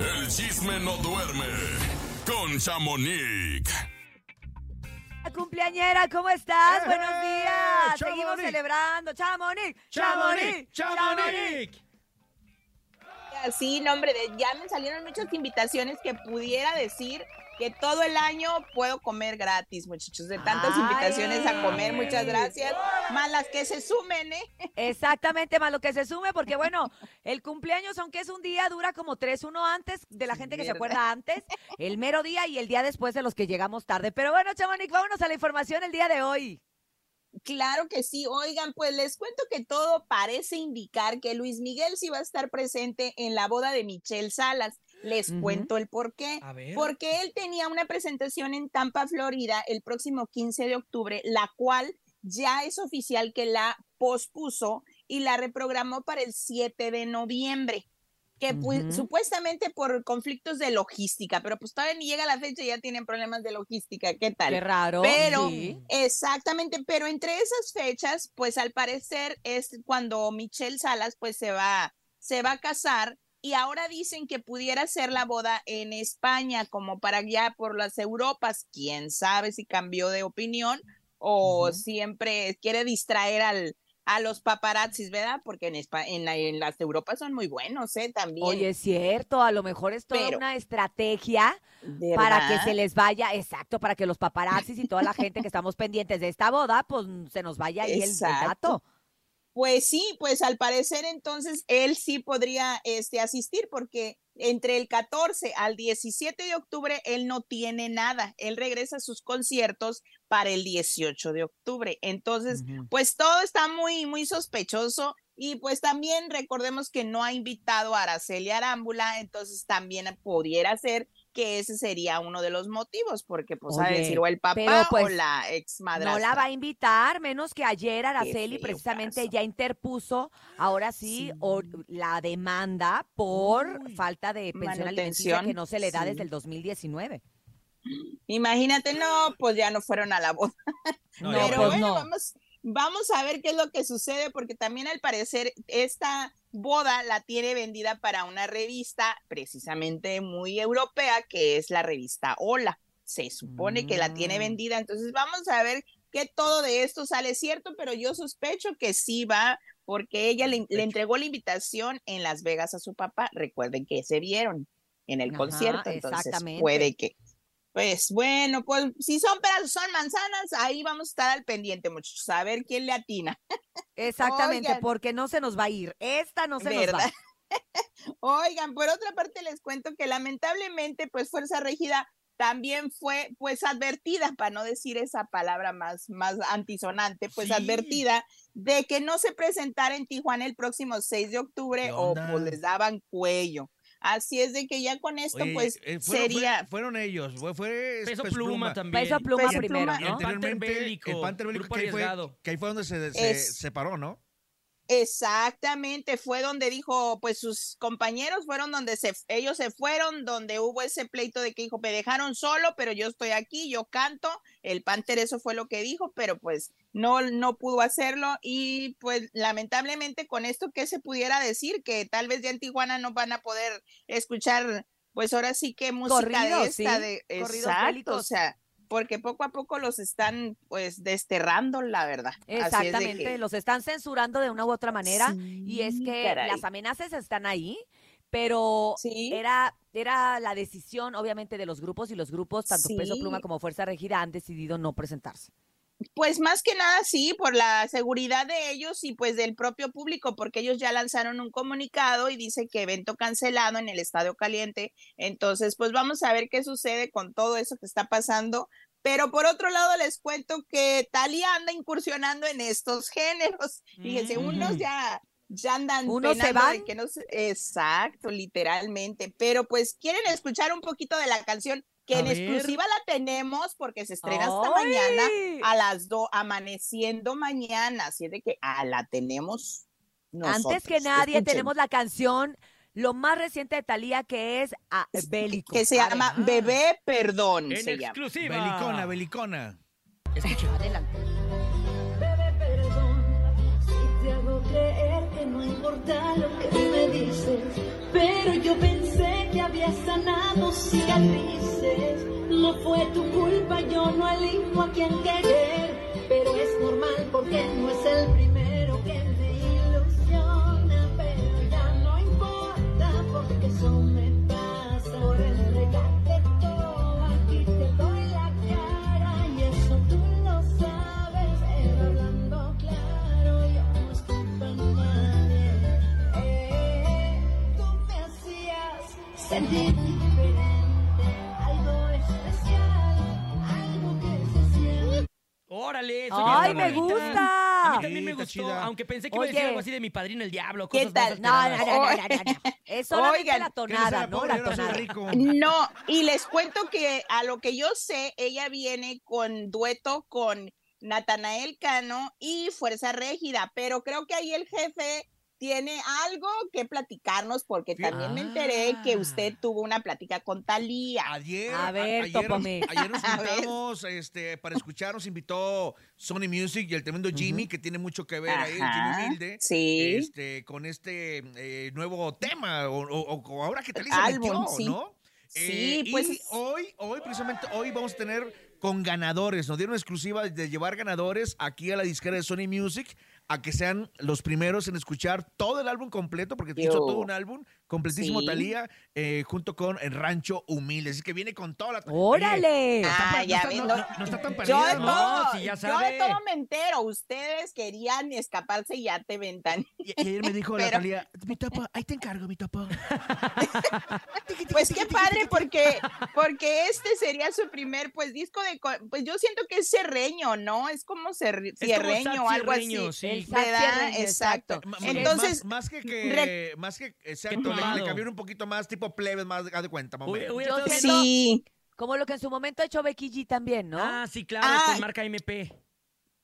El chisme no duerme con Chamonix. Cumpleañera, ¿cómo estás? ¡Eh, Buenos días. Chamonix! Seguimos celebrando. Chamonix, ¡Chamonix! Chamonix, ¡Chamonix! Sí, nombre de ya me salieron muchas invitaciones que pudiera decir que todo el año puedo comer gratis, muchachos, de tantas Ay. invitaciones a comer, muchas gracias. Más las que se sumen, ¿eh? Exactamente, más lo que se sume, porque bueno, el cumpleaños, aunque es un día, dura como tres, uno antes de la gente que se acuerda antes, el mero día y el día después de los que llegamos tarde. Pero bueno, Chamonix, vámonos a la información el día de hoy. Claro que sí. Oigan, pues les cuento que todo parece indicar que Luis Miguel sí va a estar presente en la boda de Michelle Salas. Les cuento el por qué. A ver. Porque él tenía una presentación en Tampa, Florida, el próximo 15 de octubre, la cual ya es oficial que la pospuso y la reprogramó para el 7 de noviembre. Que pues, supuestamente por conflictos de logística, pero pues todavía ni llega la fecha y ya tienen problemas de logística. ¿Qué tal? Qué raro. Pero, sí. exactamente, pero entre esas fechas, pues al parecer es cuando Michelle Salas pues se va, se va a casar y ahora dicen que pudiera ser la boda en España, como para ya por las Europas, quién sabe si cambió de opinión o siempre quiere distraer al, a los paparazzis, ¿verdad? Porque en, Espa- en, la- en las Europas son muy buenos, ¿eh? También. Oye, es cierto, a lo mejor es toda Pero- una estrategia para que se les vaya, exacto, para que los paparazzis y toda la gente que estamos pendientes de esta boda, pues se nos vaya ahí el- el, dato. Pues sí, pues al parecer entonces él sí podría este, asistir porque entre el 14 al 17 de octubre él no tiene nada. Él regresa a sus conciertos para el 18 de octubre. Entonces, pues todo está muy, muy sospechoso. Y pues también recordemos que no ha invitado a Araceli Arámbula, entonces también pudiera ser que ese sería uno de los motivos, porque pues a decir o el papá o pues, la ex madre. No la va a invitar, menos que ayer Araceli precisamente caso. ya interpuso, ahora sí, o- la demanda por Uy, falta de pensión alimenticia que no se le da sí. desde el 2019. Imagínate, no, pues ya no fueron a la boda. No, Pero pues bueno, no. vamos, vamos a ver qué es lo que sucede, porque también al parecer esta boda la tiene vendida para una revista precisamente muy europea, que es la revista Hola. Se supone que la tiene Mm. vendida, entonces vamos a ver que todo de esto sale cierto, pero yo sospecho que sí va, porque ella le, le entregó la invitación en Las Vegas a su papá. Recuerden que se vieron en el Ajá, concierto, entonces puede que. Pues bueno, pues si son peras o son manzanas, ahí vamos a estar al pendiente, muchachos, a ver quién le atina. Exactamente, Oigan. porque no se nos va a ir. Esta no se nos va. Oigan, por otra parte les cuento que lamentablemente, pues Fuerza Regida también fue pues advertida, para no decir esa palabra más, más antisonante, pues Sí. advertida de que no se presentara en Tijuana el próximo 6 de octubre ¿Qué o pues les daban cuello. Así es de que ya con esto Oye, pues eh, fueron, sería... fue- fueron ellos, fue, fue Peso Peso Pluma también. Peso pluma Peso primero, Pluma. Y ¿no? el Panther Bélico, el Panther Bélico, que ahí, fue, que ahí fue donde se, se Es- separó, ¿no? Exactamente, fue donde dijo, pues sus compañeros fueron donde se, ellos se fueron, donde hubo ese pleito de que dijo, me dejaron solo, pero yo estoy aquí, yo canto, el Panther eso fue lo que dijo, pero pues no, no pudo hacerlo y pues lamentablemente con esto que se pudiera decir, que tal vez ya en Tijuana no van a poder escuchar, pues ahora sí que música Corridos, de esta, sí, de, corridos exacto, o sea, porque poco a poco los están pues desterrando, la verdad. Exactamente, que- los están censurando de una u otra manera y es que caray. las amenazas están ahí, pero Sí. era era la decisión obviamente de los grupos y los grupos tanto Peso Pluma como Fuerza Regida han decidido no presentarse. Pues más que nada sí, por la seguridad de ellos y pues del propio público, porque ellos ya lanzaron un comunicado y dice que evento cancelado en el Estadio Caliente. Entonces, pues vamos a ver qué sucede con todo eso que está pasando. Pero por otro lado, les cuento que Talia anda incursionando en estos géneros. Fíjense, Mm. unos ya, ya andan Unos se de van. que no se- Exacto, literalmente. Pero pues quieren escuchar un poquito de la canción que A en ver. exclusiva la tenemos porque se estrena hasta mañana a las dos, amaneciendo mañana, así es de que ah, la tenemos. Antes que nadie Escuchen, tenemos la canción lo más reciente de Thalía que es ah, Bélico. que se A ver, llama Ah. Bebé Perdón. En se llama. exclusiva. Belicona, belicona. adelante. Bebé, perdón si te hago creer no importa lo que me dices, pero yo pensé que había sanado cicatrices. No fue tu culpa, yo no elijo a quien querer. Pero es normal porque no es el primero me gusta! A mí también me gustó, chida. aunque pensé que iba a decir Oye. algo así de mi padrino el diablo. ¿Qué cosas más tal? No, no, no, no, no, no, no. Es solamente Oigan, la ¿Qué tonada, ¿no? La tonada. rico. No, y les cuento que a lo que yo sé, ella viene con dueto con Natanael Cano y Fuerza Régida, pero creo que ahí el jefe tiene algo que platicarnos porque también me enteré que Ah. usted tuvo una plática con Talía. Ayer, A ver, ayer, tópame. ayer nos A ver. juntamos este, para escuchar, nos invitó Sony Music y el tremendo Jimmy, que tiene mucho que ver ahí, Jimmy Hilde, sí. este, con este eh, nuevo tema, o, o- o ahora que Talía se metió, sí. ¿no? Sí, Eh, pues- Y hoy, hoy, precisamente hoy vamos a tener con ganadores. Nos dieron exclusiva de llevar ganadores aquí a la disquera de Sony Music a que sean los primeros en escuchar todo el álbum completo, porque hizo todo un álbum completísimo Sí. Talía, eh, junto con el Rancho Humilde. Así que viene con toda la. ¡Órale! Ah, no ya está- ven, no- no- no- no está tan Yo perdida, de ¿no? todo, si ya yo sabe. de todo me entero. Ustedes querían escaparse y ya te ventan. Y, y ayer me dijo la Talía, mi topo, ahí te encargo, mi topo. Pues qué padre porque porque este sería su primer pues disco de pues yo siento que es serreño, ¿no? Es como cierreño o algo así. sí. El Exacto. Entonces, más, más que, que más que exacto, tumbado. le cambiaron un poquito más tipo plebes, más haz de cuenta, más o Hubiera- estado sí, Como lo que en su momento ha hecho Becky G también, ¿no? Ah, sí, claro, Ah. con marca MP.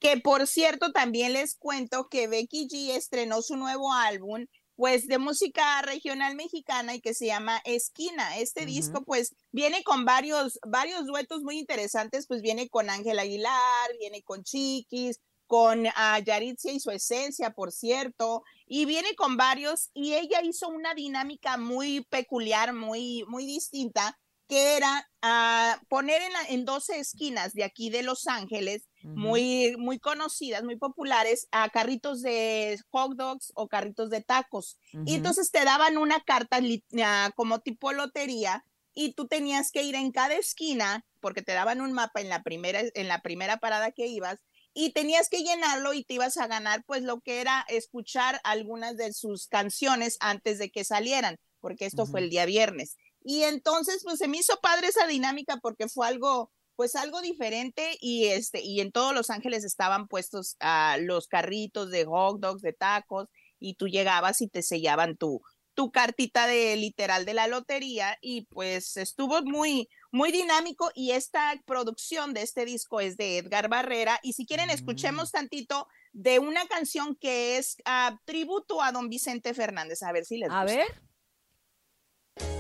que por cierto también les cuento que Becky G estrenó su nuevo álbum pues de música regional mexicana y que se llama Esquina. Este Ujú. disco pues viene con varios varios duetos muy interesantes, pues viene con Ángel Aguilar, viene con Chiquis, con ah, Yaritzia y su esencia, por cierto, y viene con varios y ella hizo una dinámica muy peculiar, muy muy distinta que era ah, poner en, la- en 12 esquinas de aquí de Los Ángeles muy, muy conocidas, muy populares, a carritos de hot dogs o carritos de tacos. Ujú. Y entonces te daban una carta ah, como tipo lotería y tú tenías que ir en cada esquina porque te daban un mapa en la primera, en la primera parada que ibas y tenías que llenarlo y te ibas a ganar pues lo que era escuchar algunas de sus canciones antes de que salieran, porque esto fue el día viernes. Y entonces pues se me hizo padre esa dinámica porque fue algo pues algo diferente y este y en todos Los Ángeles estaban puestos ah, los carritos de hot dogs, de tacos y tú llegabas y te sellaban tu tu cartita de literal de la lotería y pues estuvo muy muy dinámico y esta producción de este disco es de Edgar Barrera y si quieren escuchemos tantito de una canción que es ah, tributo a don Vicente Fernández a ver si les A gusta. ver.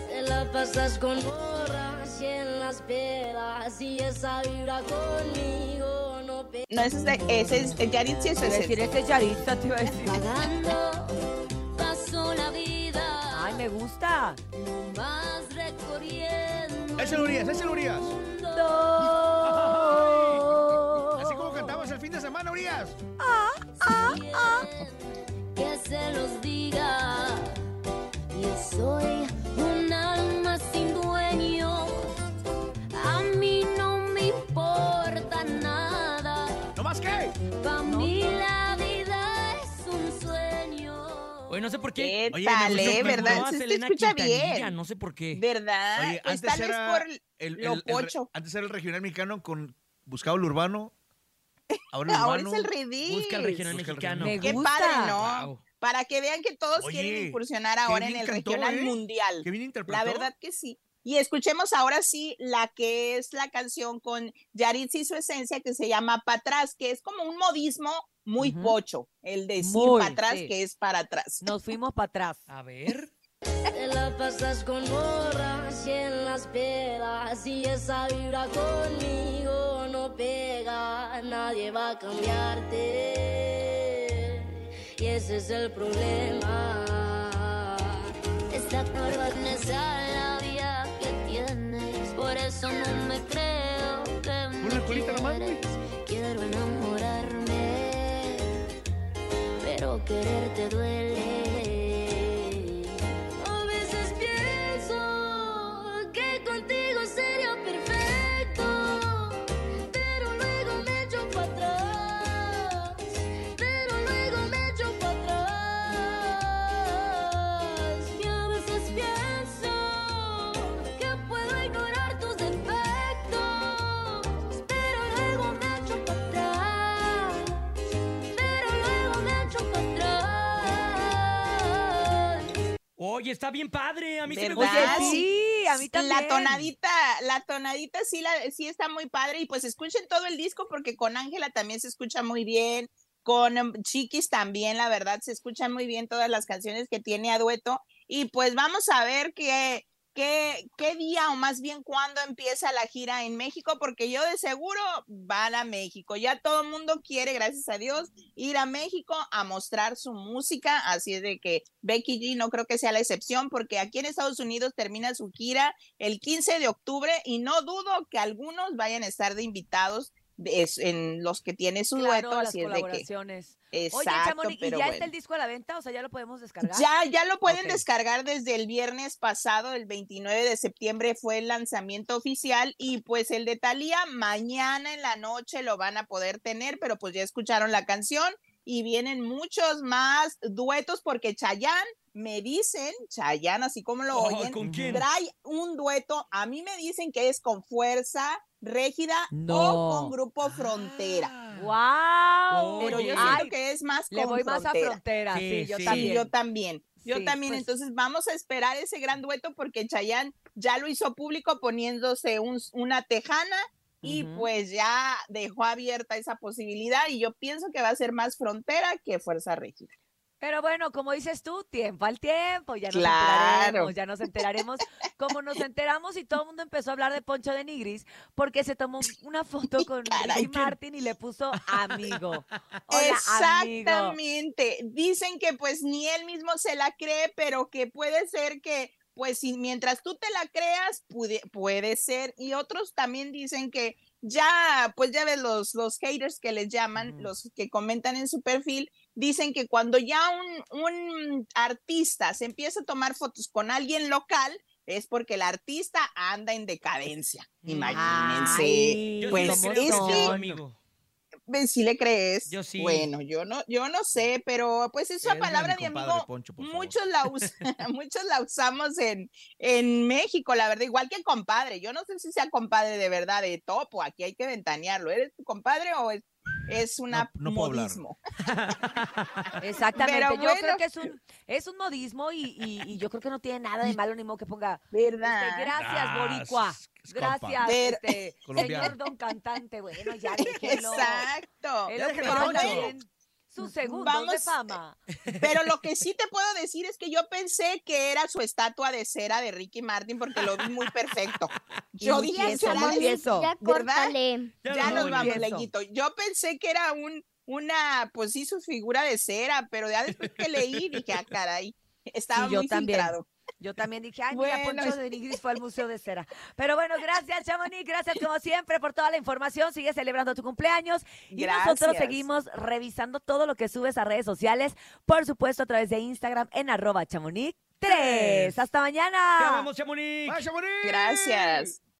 Te la pasas con borras y en las pedas y esa vibra conmigo no pe- no ese es de, ese es el Yaritzi Te iba a ese decir, es este Yarista, te iba a decir. Pagando paso la vida Ay, me gusta. no más recorriendo Échale, Urias, échale, Urias. No. Así como cantabas el fin de semana, Urias. que se los diga yo soy no sé por qué. ¿Qué Oye, tal, me gustó- eh? me ¿Verdad? se Selena escucha Quintanilla, bien. No sé por qué. ¿Verdad? Oye, pues antes tal vez era por el, el- lo el re- pocho. antes era el regional mexicano con buscaba el urbano. Ahora el ahora es el redis. Busca el regional Busca el mexicano. Me Qué gusta. padre, ¿no? Wow. Para que vean que todos Oye, quieren incursionar ahora en el cantó, regional ¿eh? mundial. Qué bien interpretó. La verdad que sí. Y escuchemos ahora sí la que es la canción con Yaritzi y su esencia que se llama Pa' atrás, que es como un modismo muy uh -huh. pocho el decir muy, para atrás sí. que es para atrás. Nos fuimos para atrás. A ver. Te la pasas con morras y en las pedas y esa vibra conmigo no pega, nadie va a cambiarte y ese es el problema. Esta es la vida que tienes, por eso no me creo que me quieres. Quiero enamorarme pero quererte duele. Oye, está bien padre. A mí sí me gusta. Oye, sí, a mí también. La tonadita, la tonadita sí, la, sí está muy padre y pues escuchen todo el disco porque con Ángela también se escucha muy bien, con em, Chiquis también, la verdad, se escuchan muy bien todas las canciones que tiene a dueto y pues vamos a ver qué, qué, día o más bien cuándo empieza la gira en México porque yo de seguro van a México, ya todo el mundo quiere, gracias a Dios, ir a México a mostrar su música, así es de que Becky G no creo que sea la excepción porque aquí en Estados Unidos termina su gira el 15 de octubre y no dudo que algunos vayan a estar de invitados es- en los que tiene su Claro, dueto, las así es de que exacto, Oye, Chamonix, ¿y ya está el disco a la venta? O sea, ¿ya lo podemos descargar? Ya, ya lo pueden descargar desde el viernes pasado, el 29 de septiembre fue el lanzamiento oficial y pues el de Thalía mañana en la noche lo van a poder tener, pero pues ya escucharon la canción y vienen muchos más duetos porque Chayanne me dicen, Chayanne así como lo Ay, oyen, ¿con quién? trae un dueto, a mí me dicen que es con Fuerza Régida No. o con Grupo Frontera. ¡Wow! Pero yo siento Ay, que es más le con voy más a Frontera. frontera, sí, Sí, yo sí. También. yo también. Yo Sí, también, pues- entonces vamos a esperar ese gran dueto porque Chayanne ya lo hizo público poniéndose un- una tejana y pues ya dejó abierta esa posibilidad y yo pienso que va a ser más frontera que Fuerza Rígida. Pero bueno, como dices tú, tiempo al tiempo, ya nos Claro. enteraremos, ya nos enteraremos, como nos enteramos y todo el mundo empezó a hablar de Poncho de Nigris, porque se tomó una foto con Ricky Martin y le puso amigo. Hola, amigo. Exactamente. Dicen que pues ni él mismo se la cree, pero que puede ser que pues si mientras tú te la creas, puede, puede ser. Y otros también dicen que ya, pues ya ves los, los haters que les llaman, los que comentan en su perfil, dicen que cuando ya un, un artista se empieza a tomar fotos con alguien local, es porque el artista anda en decadencia. Mm. Imagínense. Ay, Yo Pues sí ¿cómo le creo es que es amigo. ¿Ves si le crees? Yo sí. Bueno, yo no, yo no sé, pero pues esa Eres palabra mi de amigo, Poncho, muchos la, us- muchos la usamos en, en México, la verdad, igual que compadre. Yo no sé si sea compadre de verdad, de topo, aquí hay que ventanearlo. ¿Eres tu compadre o es, es una No- no puedo hablar. modismo? Exactamente, Pero yo creo que es un, es un modismo y, y- y yo creo que no tiene nada de malo ni modo que ponga, ¿Verdad? este, gracias Ah, Boricua, gracias este, señor don cantante, bueno, ya déjenlo. Exacto. Él Poncho. también sus segundos de Vamos- fama. Pero lo que sí te puedo decir es que yo pensé que era su estatua de cera de Ricky Martin porque lo vi muy perfecto. Yo dije, ¿será muy tieso. Ya ¿verdad? Ya Ya no, nos vamos, Eso. Leguito. Yo pensé que era un, una, pues sí, su figura de cera, pero ya después que leí dije, ah, caray, estaba Sí, yo muy también. filtrado. Yo también dije, ay, mira, Bueno, Poncho de Nigris fue al Museo de Cera. Pero bueno, gracias, Chamonix, gracias como siempre por toda la información. Sigue celebrando tu cumpleaños. Y nosotros seguimos revisando todo lo que subes a redes sociales, por supuesto a través de Instagram en arroba chamonix 3. Hasta mañana. Te amamos, Chamonix. ¡Ay, Chamonix! Gracias.